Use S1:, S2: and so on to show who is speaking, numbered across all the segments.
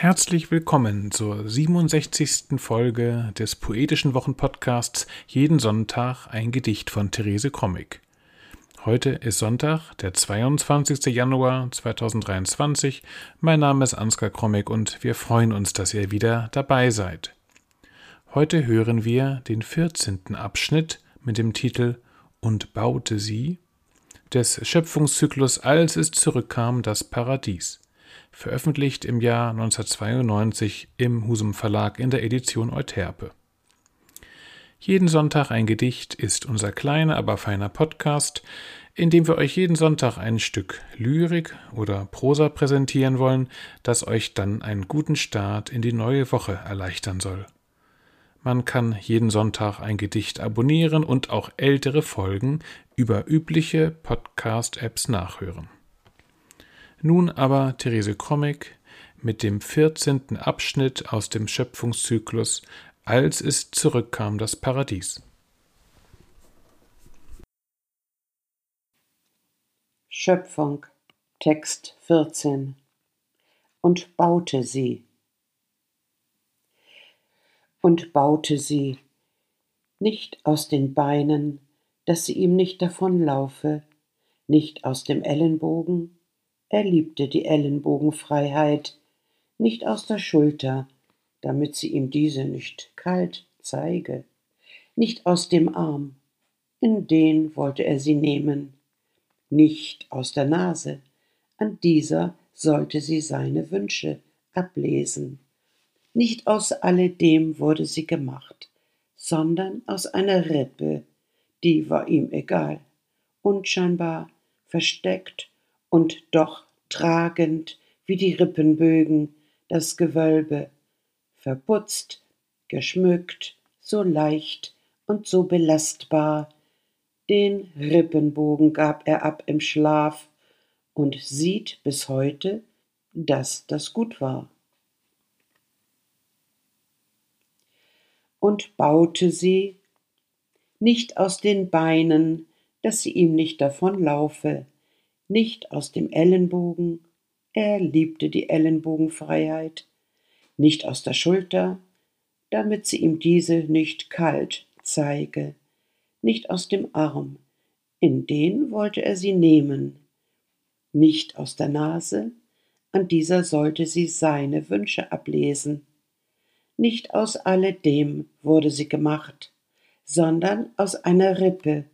S1: Herzlich willkommen zur 67. Folge des Poetischen Wochenpodcasts Jeden Sonntag ein Gedicht von Therese Krommig. Heute ist Sonntag, der 22. Januar 2023. Mein Name ist Ansgar Krommig und wir freuen uns, dass ihr wieder dabei seid. Heute hören wir den 14. Abschnitt mit dem Titel Und baute sie des Schöpfungszyklus Als es zurückkam das Paradies veröffentlicht im Jahr 1992 im Husum Verlag in der Edition Euterpe. Jeden Sonntag ein Gedicht ist unser kleiner, aber feiner Podcast, in dem wir euch jeden Sonntag ein Stück Lyrik oder Prosa präsentieren wollen, das euch dann einen guten Start in die neue Woche erleichtern soll. Man kann jeden Sonntag ein Gedicht abonnieren und auch ältere Folgen über übliche Podcast-Apps nachhören. Nun aber Therese Krommig mit dem 14. Abschnitt aus dem Schöpfungszyklus Als es zurückkam das Paradies.
S2: Schöpfung Text 14 Und baute sie und baute sie nicht aus den Beinen, dass sie ihm nicht davonlaufe, nicht aus dem Ellenbogen, er liebte die Ellenbogenfreiheit, nicht aus der Schulter, damit sie ihm diese nicht kalt zeige, nicht aus dem Arm, in den wollte er sie nehmen, nicht aus der Nase, an dieser sollte sie seine Wünsche ablesen. Nicht aus alledem wurde sie gemacht, sondern aus einer Rippe, die war ihm egal, unscheinbar, versteckt und doch tragend wie die Rippenbögen das Gewölbe, verputzt, geschmückt, so leicht und so belastbar, den Rippenbogen gab er ab im Schlaf und sieht bis heute, dass das gut war. Und baute sie, nicht aus den Beinen, dass sie ihm nicht davonlaufe, nicht aus dem Ellenbogen, er liebte die Ellenbogenfreiheit, nicht aus der Schulter, damit sie ihm diese nicht kalt zeige, nicht aus dem Arm, in den wollte er sie nehmen, nicht aus der Nase, an dieser sollte sie seine Wünsche ablesen. Nicht aus alledem wurde sie gemacht, sondern aus einer Rippe,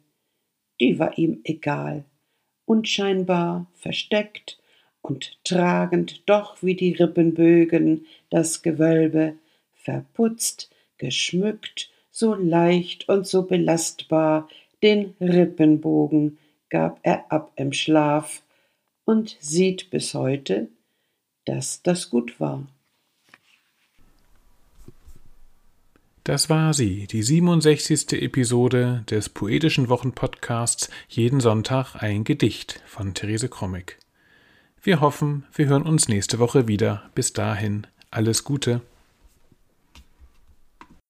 S2: die war ihm egal unscheinbar, versteckt und tragend doch wie die Rippenbögen das Gewölbe, verputzt, geschmückt, so leicht und so belastbar, den Rippenbogen gab er ab im Schlaf und sieht bis heute, dass das gut war.
S1: Das war sie, die 67. Episode des Poetischen Wochenpodcasts Jeden Sonntag ein Gedicht von Therese Krommig. Wir hoffen, wir hören uns nächste Woche wieder. Bis dahin, alles Gute.